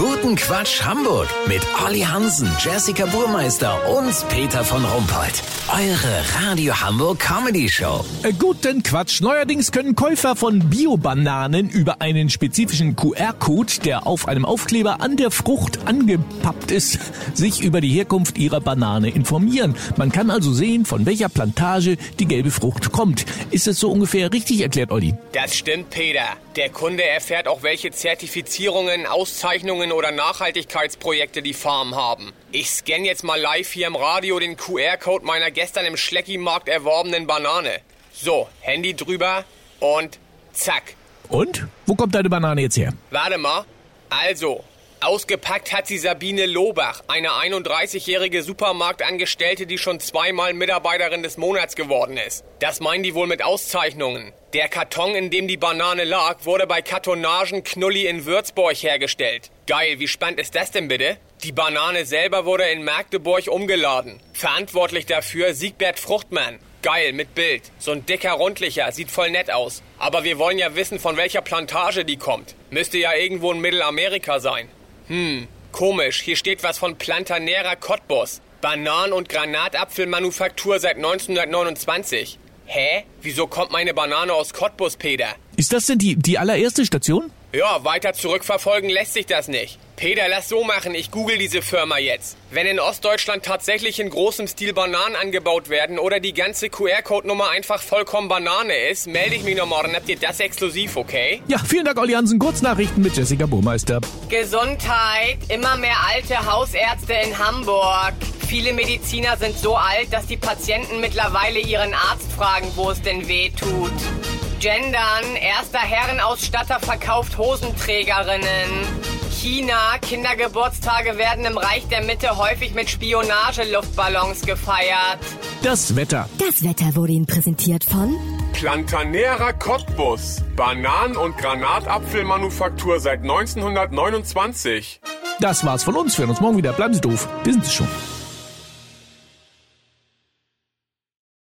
Guten Quatsch Hamburg mit Olli Hansen, Jessica Burmeister und Peter von Rumpold. Eure Radio Hamburg Comedy Show. Äh, Guten Quatsch. Neuerdings können Käufer von Biobananen über einen spezifischen QR-Code, der auf einem Aufkleber an der Frucht angepappt ist, sich über die Herkunft ihrer Banane informieren. Man kann also sehen, von welcher Plantage die gelbe Frucht kommt. Ist es so ungefähr richtig erklärt, Olli? Das stimmt, Peter. Der Kunde erfährt auch, welche Zertifizierungen, Auszeichnungen oder Nachhaltigkeitsprojekte die Farmen haben. Ich scanne jetzt mal live hier im Radio den QR-Code meiner gestern im Schlecki-Markt erworbenen Banane. So, Handy drüber und zack. Und? Wo kommt deine Banane jetzt her? Warte mal. Also, ausgepackt hat sie Sabine Lobach, eine 31-jährige Supermarktangestellte, die schon zweimal Mitarbeiterin des Monats geworden ist. Das meinen die wohl mit Auszeichnungen. Der Karton, in dem die Banane lag, wurde bei Kartonagen Knulli in Würzburg hergestellt. Geil, wie spannend ist das denn bitte? Die Banane selber wurde in Magdeburg umgeladen. Verantwortlich dafür Siegbert Fruchtmann. Geil, mit Bild. So ein dicker Rundlicher, sieht voll nett aus. Aber wir wollen ja wissen, von welcher Plantage die kommt. Müsste ja irgendwo in Mittelamerika sein. Hm, komisch. Hier steht was von Plantanera Cottbus. Banan- und Granatapfelmanufaktur seit 1929. Hä? Wieso kommt meine Banane aus Cottbus, Peter? Ist das denn die, die allererste Station? Ja, weiter zurückverfolgen lässt sich das nicht. Peter, lass so machen, ich google diese Firma jetzt. Wenn in Ostdeutschland tatsächlich in großem Stil Bananen angebaut werden oder die ganze QR-Code-Nummer einfach vollkommen Banane ist, melde ich mich noch morgen. Habt ihr das exklusiv, okay? Ja, vielen Dank, Olli Hansen. Kurznachrichten mit Jessica Burmeister. Gesundheit. Immer mehr alte Hausärzte in Hamburg. Viele Mediziner sind so alt, dass die Patienten mittlerweile ihren Arzt fragen, wo es denn weh tut. Gendern. Erster Herrenausstatter verkauft Hosenträgerinnen. China. Kindergeburtstage werden im Reich der Mitte häufig mit Spionageluftballons gefeiert. Das Wetter. Das Wetter wurde Ihnen präsentiert von Plantanera Cottbus. Bananen- und Granatapfelmanufaktur seit 1929. Das war's von uns. Wir hören uns morgen wieder. Bleiben Sie doof. Wir sind es schon.